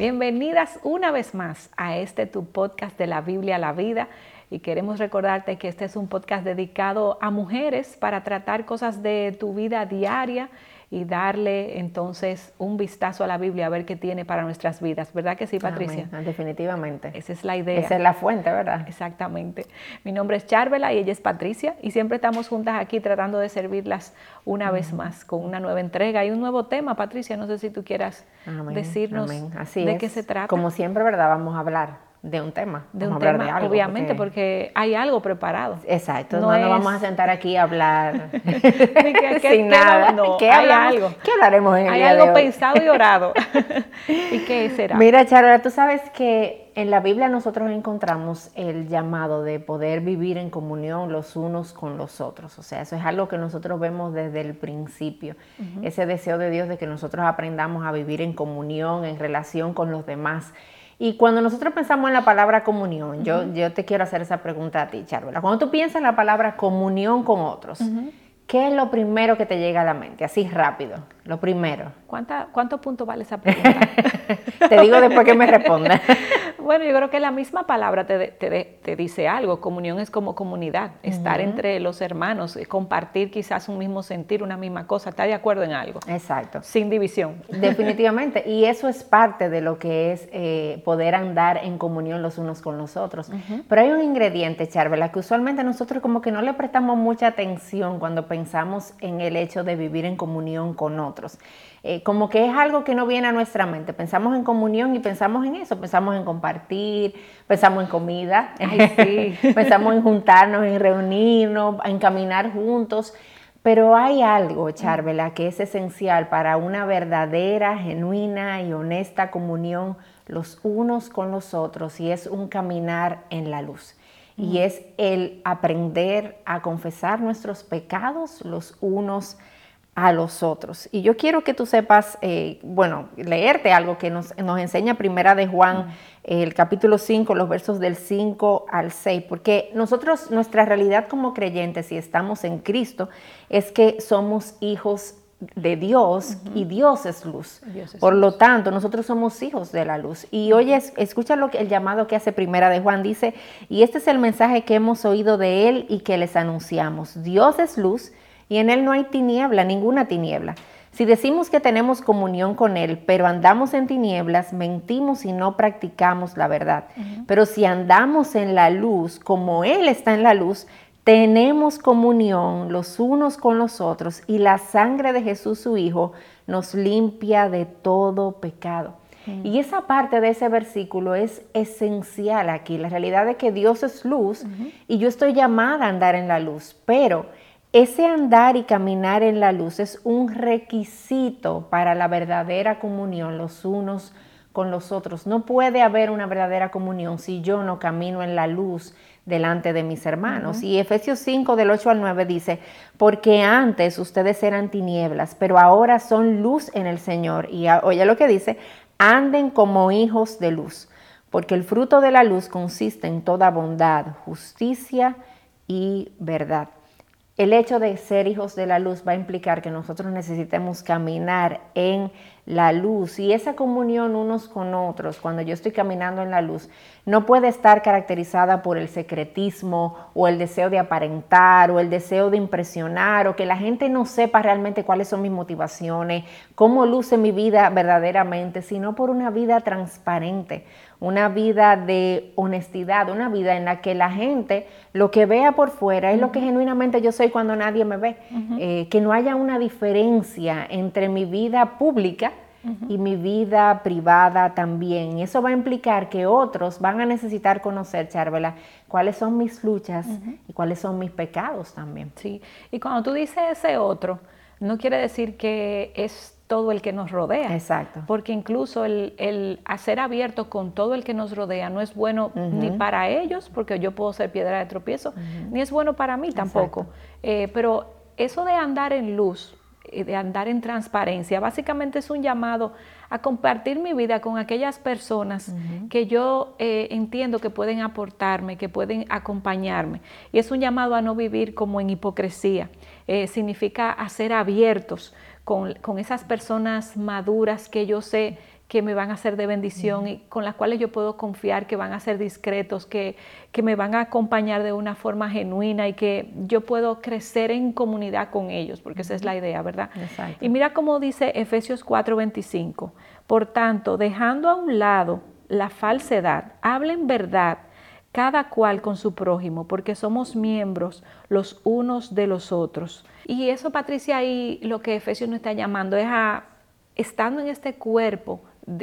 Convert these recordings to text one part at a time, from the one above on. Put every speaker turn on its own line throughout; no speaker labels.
Bienvenidas una vez más a este tu podcast de la Biblia a la vida. Y queremos recordarte que este es un podcast dedicado a mujeres para tratar cosas de tu vida diaria y darle entonces un vistazo a la Biblia a ver qué tiene para nuestras vidas. ¿Verdad que sí, Patricia?
definitivamente.
Esa es la idea.
Esa es la fuente, ¿verdad?
Exactamente. Mi nombre es Charvela y ella es Patricia y siempre estamos juntas aquí tratando de servirlas una vez más con una nueva entrega y un nuevo tema. Patricia, no sé si tú quieras decirnos de qué se trata.
Como siempre, ¿verdad? Vamos a hablar de un tema.
De un tema, de algo, obviamente, porque... hay algo preparado.
Exacto, no, nos vamos a sentar aquí a hablar sin nada.
No, ¿Qué hay algo.
¿Qué hablaremos en el
Hay algo pensado y orado. ¿Y qué será?
Mira, Charla, tú sabes que en la Biblia nosotros encontramos el llamado de poder vivir en comunión los unos con los otros. O sea, eso es algo que nosotros vemos desde el principio. Ese deseo de Dios de que nosotros aprendamos a vivir en comunión, en relación con los demás. Y cuando nosotros pensamos en la palabra comunión, yo, yo te quiero hacer esa pregunta a ti, Charvela. Cuando tú piensas en la palabra comunión con otros, ¿qué es lo primero que te llega a la mente? Así rápido, lo primero.
¿Cuánta, ¿Cuántos puntos vale esa pregunta?
te digo después que me responda.
bueno, yo creo que la misma palabra te, te, dice algo. Comunión es como comunidad, estar entre los hermanos, eh, compartir quizás un mismo sentir, una misma cosa, estar de acuerdo en algo.
Exacto.
Sin división.
Definitivamente. Y eso es parte de lo que es eh, poder andar en comunión los unos con los otros. Pero hay un ingrediente, Charvela, que usualmente nosotros como que no le prestamos mucha atención cuando pensamos en el hecho de vivir en comunión con otros. Eh, como que es algo que no viene a nuestra mente. Pensamos en comunión y pensamos en eso, pensamos en compartir, pensamos en comida, pensamos en juntarnos, en reunirnos, en caminar juntos. Pero hay algo, Charvela, que es esencial para una verdadera, genuina y honesta comunión los unos con los otros y es un caminar en la luz. Y es el aprender a confesar nuestros pecados los unos a los otros. Y yo quiero que tú sepas, eh, bueno, leerte algo que nos, enseña Primera de Juan, el capítulo 5, los versos del 5 al 6, porque nosotros, nuestra realidad como creyentes, si estamos en Cristo, es que somos hijos de Dios y Dios es luz. Por lo tanto, nosotros somos hijos de la luz. Y oye, escucha lo que, el llamado que hace Primera de Juan, dice, y este es el mensaje que hemos oído de él y que les anunciamos. Dios es luz y en Él no hay tiniebla, ninguna tiniebla. Si decimos que tenemos comunión con Él, pero andamos en tinieblas, mentimos y no practicamos la verdad. Pero si andamos en la luz, como Él está en la luz, tenemos comunión los unos con los otros y la sangre de Jesús su Hijo nos limpia de todo pecado. Y esa parte de ese versículo es esencial aquí. La realidad es que Dios es luz y yo estoy llamada a andar en la luz, pero ese andar y caminar en la luz es un requisito para la verdadera comunión los unos con los otros. No puede haber una verdadera comunión si yo no camino en la luz delante de mis hermanos. Y Efesios 5 del 8 al 9 dice, porque antes ustedes eran tinieblas, pero ahora son luz en el Señor. Y oye lo que dice, anden como hijos de luz, porque el fruto de la luz consiste en toda bondad, justicia y verdad el hecho de ser hijos de la luz va a implicar que nosotros necesitemos caminar en la luz y esa comunión unos con otros, cuando yo estoy caminando en la luz, no puede estar caracterizada por el secretismo o el deseo de aparentar o el deseo de impresionar o que la gente no sepa realmente cuáles son mis motivaciones, cómo luce mi vida verdaderamente, sino por una vida transparente, una vida de honestidad, una vida en la que la gente lo que vea por fuera es lo que genuinamente yo soy cuando nadie me ve, eh, que no haya una diferencia entre mi vida pública y mi vida privada también. Eso va a implicar que otros van a necesitar conocer, Charvela, cuáles son mis luchas y cuáles son mis pecados también.
Sí, y cuando tú dices ese otro, no quiere decir que es todo el que nos rodea.
Exacto.
Porque incluso el, hacer abierto con todo el que nos rodea no es bueno ni para ellos, porque yo puedo ser piedra de tropiezo, ni es bueno para mí tampoco. Eh, pero eso de andar en luz, de andar en transparencia, básicamente es un llamado a compartir mi vida con aquellas personas que yo eh, entiendo que pueden aportarme, que pueden acompañarme. Y es un llamado a no vivir como en hipocresía. Eh, significa hacer abiertos con, esas personas maduras que yo sé que me van a ser de bendición y con las cuales yo puedo confiar, que van a ser discretos, que, que me van a acompañar de una forma genuina y que yo puedo crecer en comunidad con ellos, porque esa es la idea, ¿verdad? Y mira cómo dice Efesios 4:25, por tanto, dejando a un lado la falsedad, hablen verdad cada cual con su prójimo, porque somos miembros los unos de los otros. Y eso, Patricia, ahí lo que Efesios nos está llamando es a, estando en este cuerpo,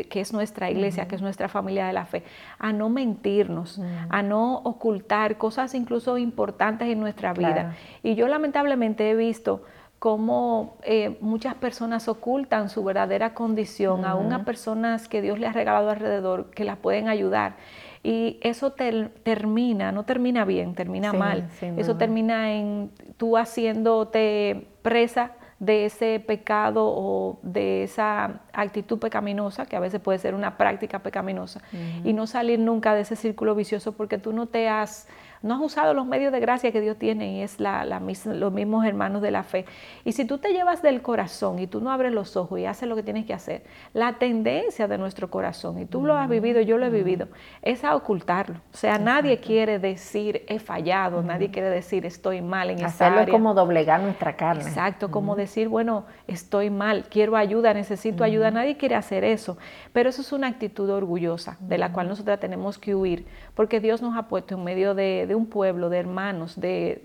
que es nuestra iglesia, que es nuestra familia de la fe, a no mentirnos, a no ocultar cosas incluso importantes en nuestra vida. Y yo lamentablemente he visto cómo eh, muchas personas ocultan su verdadera condición, aún a personas que Dios le ha regalado alrededor, que las pueden ayudar. Y eso termina, no termina bien, termina mal. eso termina en tú haciéndote presa de ese pecado o de esa actitud pecaminosa, que a veces puede ser una práctica pecaminosa, y no salir nunca de ese círculo vicioso porque tú no te has no has usado los medios de gracia que Dios tiene y es la, los mismos hermanos de la fe. Y si tú te llevas del corazón y tú no abres los ojos y haces lo que tienes que hacer, la tendencia de nuestro corazón, y tú lo has vivido, yo lo he vivido, es a ocultarlo. O sea, nadie quiere decir he fallado, nadie quiere decir estoy mal en área.
es como doblegar nuestra carne.
Exacto, como decir, bueno, estoy mal, quiero ayuda, necesito ayuda. Nadie quiere hacer eso. Pero eso es una actitud orgullosa de la cual nosotros tenemos que huir, porque Dios nos ha puesto en medio de de un pueblo, de hermanos, de,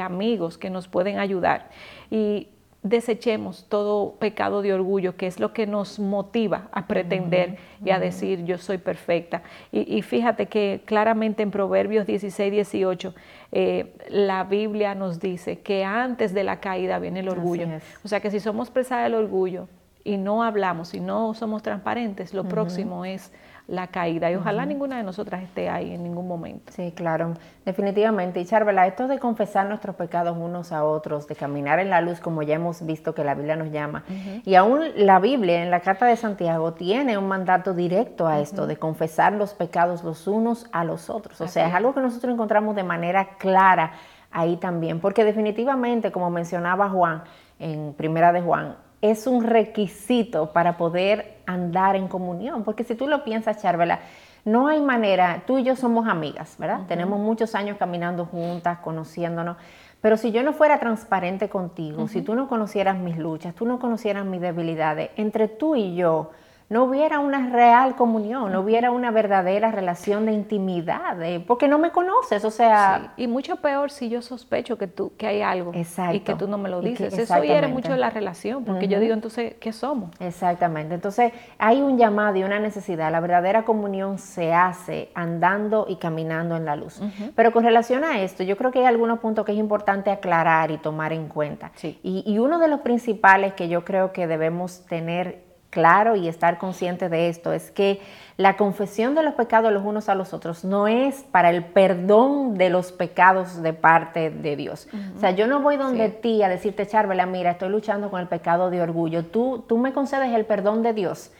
amigos que nos pueden ayudar. Y desechemos todo pecado de orgullo, que es lo que nos motiva a pretender y a decir yo soy perfecta. Y, fíjate que claramente en Proverbios 16, 18, eh, la Biblia nos dice que antes de la caída viene el orgullo. O sea que si somos presa del orgullo y no hablamos y no somos transparentes, lo próximo es la caída. Y ojalá ninguna de nosotras esté ahí en ningún momento.
Sí, claro, definitivamente. Y Charvela, esto de confesar nuestros pecados unos a otros, de caminar en la luz, como ya hemos visto que la Biblia nos llama. Y aún la Biblia, en la Carta de Santiago, tiene un mandato directo a esto, de confesar los pecados los unos a los otros. O sea, es algo que nosotros encontramos de manera clara ahí también, porque definitivamente, como mencionaba Juan, en Primera de Juan, es un requisito para poder andar en comunión, porque si tú lo piensas, Charvela, no hay manera, tú y yo somos amigas, ¿verdad? Tenemos muchos años caminando juntas, conociéndonos, pero si yo no fuera transparente contigo, si tú no conocieras mis luchas, tú no conocieras mis debilidades, entre tú y yo, no hubiera una real comunión, no hubiera una verdadera relación de intimidad, porque no me conoces, o sea...
Y mucho peor si yo sospecho que tú que hay algo y que tú no me lo dices. Eso hiere mucho la relación, porque yo digo, entonces, ¿qué somos?
Exactamente. Entonces, hay un llamado y una necesidad. La verdadera comunión se hace andando y caminando en la luz. Pero con relación a esto, yo creo que hay algunos puntos que es importante aclarar y tomar en cuenta. Y, y uno de los principales que yo creo que debemos tener claro y estar consciente de esto es que la confesión de los pecados los unos a los otros no es para el perdón de los pecados de parte de Dios. O sea, yo no voy donde ti a decirte, Charvela, mira, estoy luchando con el pecado de orgullo. Tú, tú me concedes el perdón de Dios.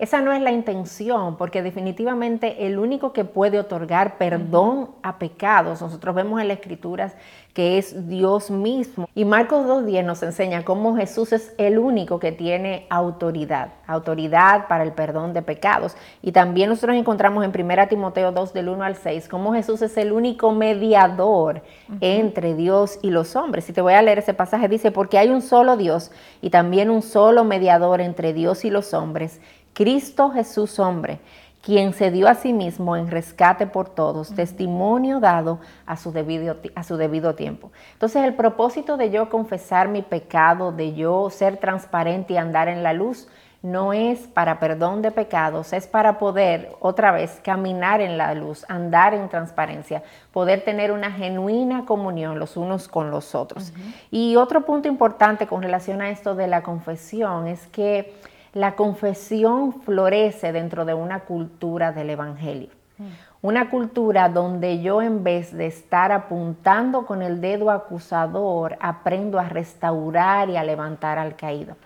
Esa no es la intención, porque definitivamente el único que puede otorgar perdón a pecados, nosotros vemos en las escrituras que es Dios mismo. Y Marcos 2.10 nos enseña cómo Jesús es el único que tiene autoridad, autoridad para el perdón de pecados. Y también nosotros encontramos en 1 Timoteo 2 del 1 al 6 cómo Jesús es el único mediador entre Dios y los hombres. Si te voy a leer ese pasaje, dice, porque hay un solo Dios y también un solo mediador entre Dios y los hombres Cristo Jesús hombre, quien se dio a sí mismo en rescate por todos, testimonio dado a su, debido, a su debido tiempo. Entonces el propósito de yo confesar mi pecado, de yo ser transparente y andar en la luz, no es para perdón de pecados, es para poder otra vez caminar en la luz, andar en transparencia, poder tener una genuina comunión los unos con los otros. Y otro punto importante con relación a esto de la confesión es que la confesión florece dentro de una cultura del Evangelio. Mm. Una cultura donde yo en vez de estar apuntando con el dedo acusador, aprendo a restaurar y a levantar al caído.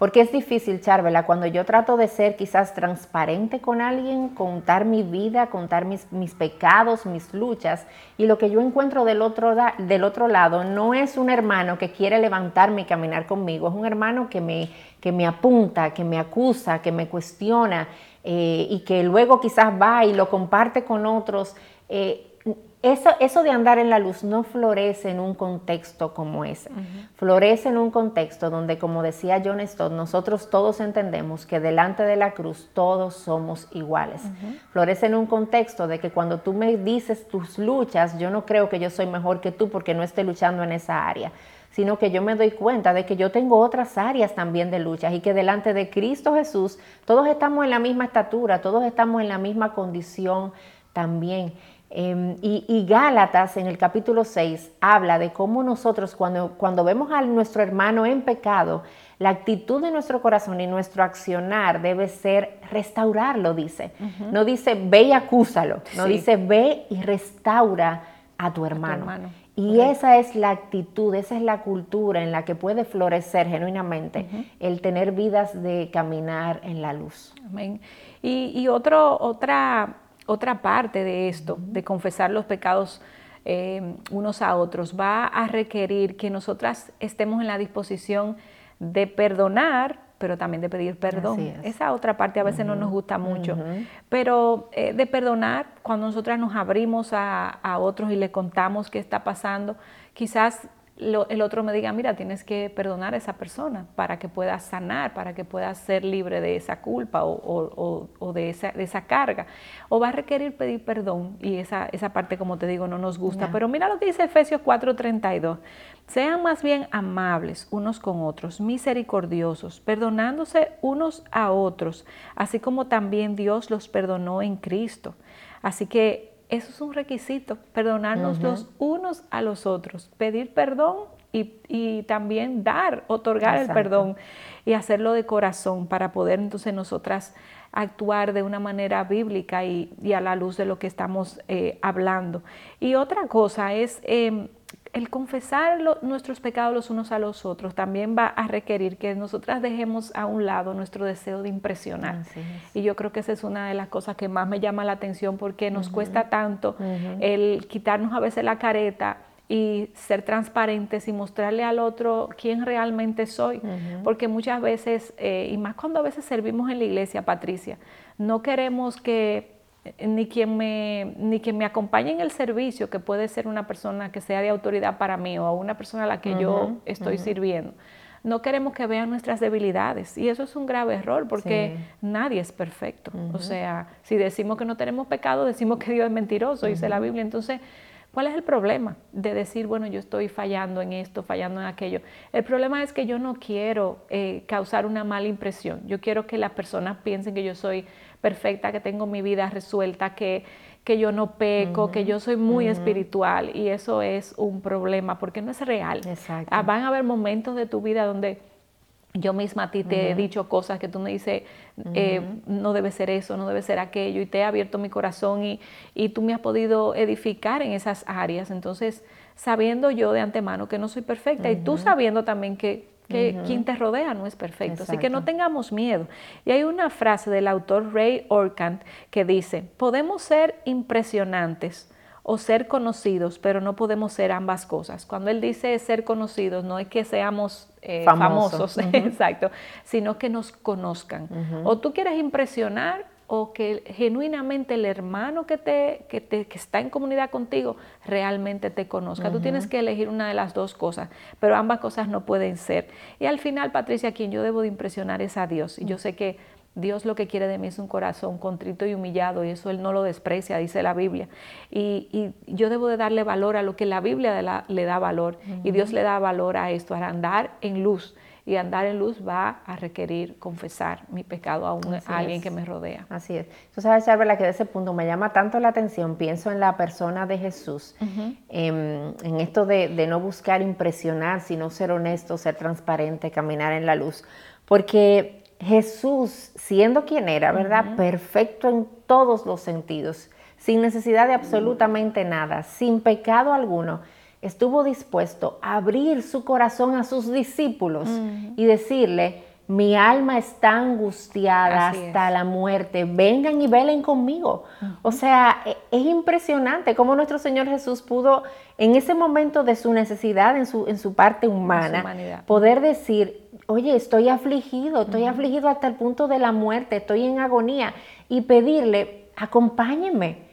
Porque es difícil, Charvela, cuando yo trato de ser quizás transparente con alguien, contar mi vida, contar mis, mis pecados, mis luchas, y lo que yo encuentro del otro, del otro lado no es un hermano que quiere levantarme y caminar conmigo, es un hermano que me, que me apunta, que me acusa, que me cuestiona, eh, y que luego quizás va y lo comparte con otros, eh, eso, eso, de andar en la luz no florece en un contexto como ese. Florece en un contexto donde, como decía John Stott, nosotros todos entendemos que delante de la cruz todos somos iguales. Florece en un contexto de que cuando tú me dices tus luchas, yo no creo que yo soy mejor que tú porque no esté luchando en esa área sino que yo me doy cuenta de que yo tengo otras áreas también de luchas y que delante de Cristo Jesús todos estamos en la misma estatura, todos estamos en la misma condición también. Em, y, Gálatas en el capítulo 6 habla de cómo nosotros cuando, cuando vemos a nuestro hermano en pecado, la actitud de nuestro corazón y nuestro accionar debe ser restaurarlo, dice. No dice ve y acúsalo, no dice ve y restaura a tu hermano. Y esa es la actitud, esa es la cultura en la que puede florecer genuinamente el tener vidas de caminar en la luz.
Amén. Y, y otro, otra otra parte de esto, de confesar los pecados eh, unos a otros, va a requerir que nosotras estemos en la disposición de perdonar, pero también de pedir perdón. Esa otra parte a veces no nos gusta mucho, pero eh, de perdonar cuando nosotras nos abrimos a, a otros y le contamos qué está pasando, quizás el otro me diga, mira, tienes que perdonar a esa persona para que puedas sanar, para que puedas ser libre de esa culpa o, de, esa, carga. O va a requerir pedir perdón y esa, esa parte, como te digo, no nos gusta. Pero mira lo que dice Efesios 4:32. Sean más bien amables unos con otros, misericordiosos, perdonándose unos a otros, así como también Dios los perdonó en Cristo. Así que eso es un requisito, perdonarnos los unos a los otros, pedir perdón y, también dar, otorgar el perdón y hacerlo de corazón para poder entonces nosotras actuar de una manera bíblica y, a la luz de lo que estamos eh, hablando. Y otra cosa es em, el confesar nuestros pecados los unos a los otros también va a requerir que nosotras dejemos a un lado nuestro deseo de impresionar. Y yo creo que esa es una de las cosas que más me llama la atención porque nos cuesta tanto el quitarnos a veces la careta y ser transparentes y mostrarle al otro quién realmente soy. Porque muchas veces, eh, y más cuando a veces servimos en la iglesia, Patricia, no queremos que ni quien me ni quien me acompañe en el servicio, que puede ser una persona que sea de autoridad para mí o una persona a la que yo estoy sirviendo. No queremos que vean nuestras debilidades y eso es un grave error porque nadie es perfecto. O sea, si decimos que no tenemos pecado, decimos que Dios es mentiroso, dice la Biblia. Entonces, ¿cuál es el problema de decir, bueno, yo estoy fallando en esto, fallando en aquello? El problema es que yo no quiero eh, causar una mala impresión. Yo quiero que las personas piensen que yo soy perfecta, que tengo mi vida resuelta, que, que yo no peco, que yo soy muy espiritual y eso es un problema porque no es real. Ah, van a haber momentos de tu vida donde yo misma a ti te he dicho cosas que tú me dices, eh, no debe ser eso, no debe ser aquello, y te he abierto mi corazón y, y, tú me has podido edificar en esas áreas. Entonces, sabiendo yo de antemano que no soy perfecta y tú sabiendo también que que quien te rodea no es perfecto. Así que no tengamos miedo. Y hay una frase del autor Ray Orkant que dice, podemos ser impresionantes o ser conocidos, pero no podemos ser ambas cosas. Cuando él dice ser conocidos, no es que seamos eh, famosos, exacto, sino que nos conozcan. O tú quieres impresionar o que genuinamente el hermano que, te, que, te, que está en comunidad contigo realmente te conozca. Tú tienes que elegir una de las dos cosas, pero ambas cosas no pueden ser. Y al final, Patricia, quien yo debo de impresionar es a Dios. Y yo sé que Dios lo que quiere de mí es un corazón contrito y humillado, y eso Él no lo desprecia, dice la Biblia. Y, yo debo de darle valor a lo que la Biblia le da valor, y Dios le da valor a esto, a andar en luz y andar en luz va a requerir confesar mi pecado a, alguien que me rodea.
Así es. Tú sabes, Charla, que de ese punto me llama tanto la atención, pienso en la persona de Jesús, em, en, esto de, no buscar impresionar, sino ser honesto, ser transparente, caminar en la luz, porque Jesús, siendo quien era, ¿verdad? Perfecto en todos los sentidos, sin necesidad de absolutamente nada, sin pecado alguno estuvo dispuesto a abrir su corazón a sus discípulos y decirle, mi alma está angustiada hasta la muerte, vengan y velen conmigo. O sea, e, es impresionante cómo nuestro Señor Jesús pudo, en ese momento de su necesidad, en su, en su parte humana, poder decir, oye, estoy afligido, estoy afligido hasta el punto de la muerte, estoy en agonía, y pedirle, acompáñenme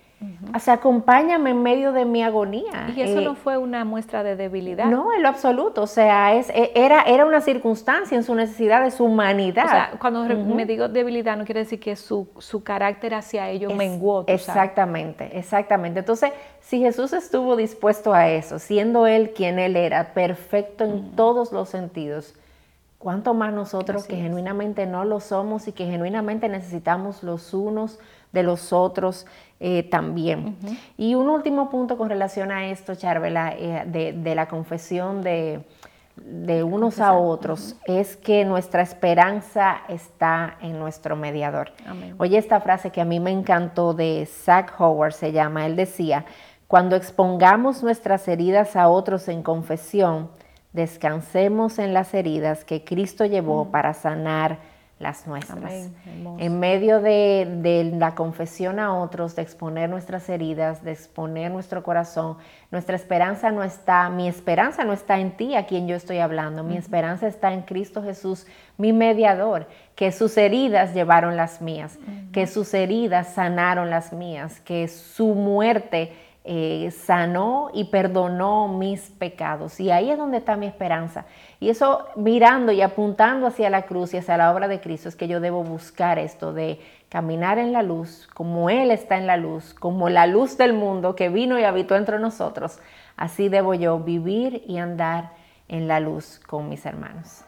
o sea, acompáñame en medio de mi agonía.
Y eso no eh, fue una muestra de debilidad.
No, en lo absoluto. O sea, es, e, era, era una circunstancia en su necesidad de su humanidad. O sea,
cuando me digo debilidad, no quiere decir que su, carácter hacia ellos menguó.
Exactamente, exactamente. Entonces, si Jesús estuvo dispuesto a eso, siendo Él quien Él era, perfecto en todos los sentidos, ¿cuánto más nosotros que genuinamente no lo somos y que genuinamente necesitamos los unos de los otros eh, también. Y un último punto con relación a esto, Charvela, eh, de, la confesión de, unos a otros, es que nuestra esperanza está en nuestro mediador. Oye, esta frase que a mí me encantó de Zach Howard se llama, él decía, cuando expongamos nuestras heridas a otros en confesión, descansemos en las heridas que Cristo llevó para sanar las nuestras. En medio de, la confesión a otros, de exponer nuestras heridas, de exponer nuestro corazón, nuestra esperanza no está, mi esperanza no está en ti a quien yo estoy hablando, mi esperanza está en Cristo Jesús, mi mediador, que sus heridas llevaron las mías, que sus heridas sanaron las mías, que su muerte eh, sanó y perdonó mis pecados. Y ahí es donde está mi esperanza. Y eso mirando y apuntando hacia la cruz y hacia la obra de Cristo es que yo debo buscar esto de caminar en la luz, como Él está en la luz, como la luz del mundo que vino y habitó entre nosotros. Así debo yo vivir y andar en la luz con mis hermanos.